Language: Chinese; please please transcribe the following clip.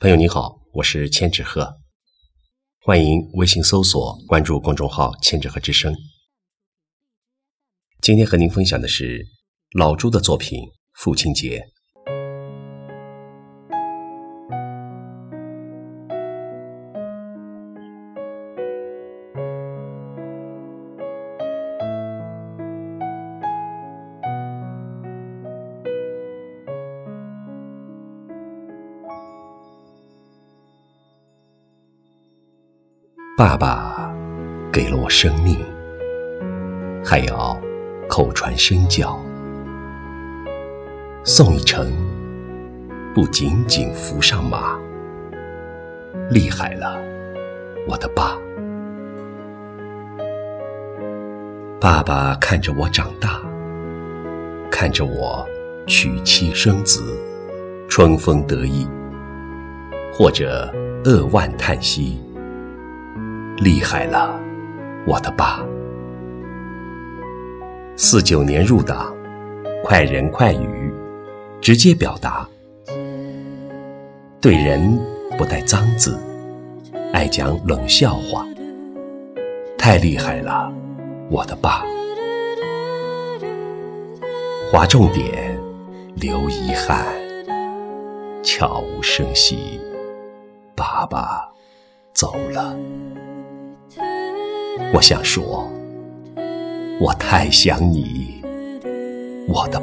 朋友你好，我是千纸鹤，欢迎微信搜索关注公众号“千纸鹤之声”。今天和您分享的是老朱的作品《父亲节》。爸爸给了我生命，还要口传身教。送一程，不仅仅扶上马，厉害了，我的爸。爸爸看着我长大，看着我娶妻生子，春风得意，或者扼腕叹息。厉害了，我的爸！四九年入党，快人快语，直接表达，对人不带脏字，爱讲冷笑话，太厉害了，我的爸！划重点，留遗憾，悄无声息，爸爸走了。我想说，我太想你，我的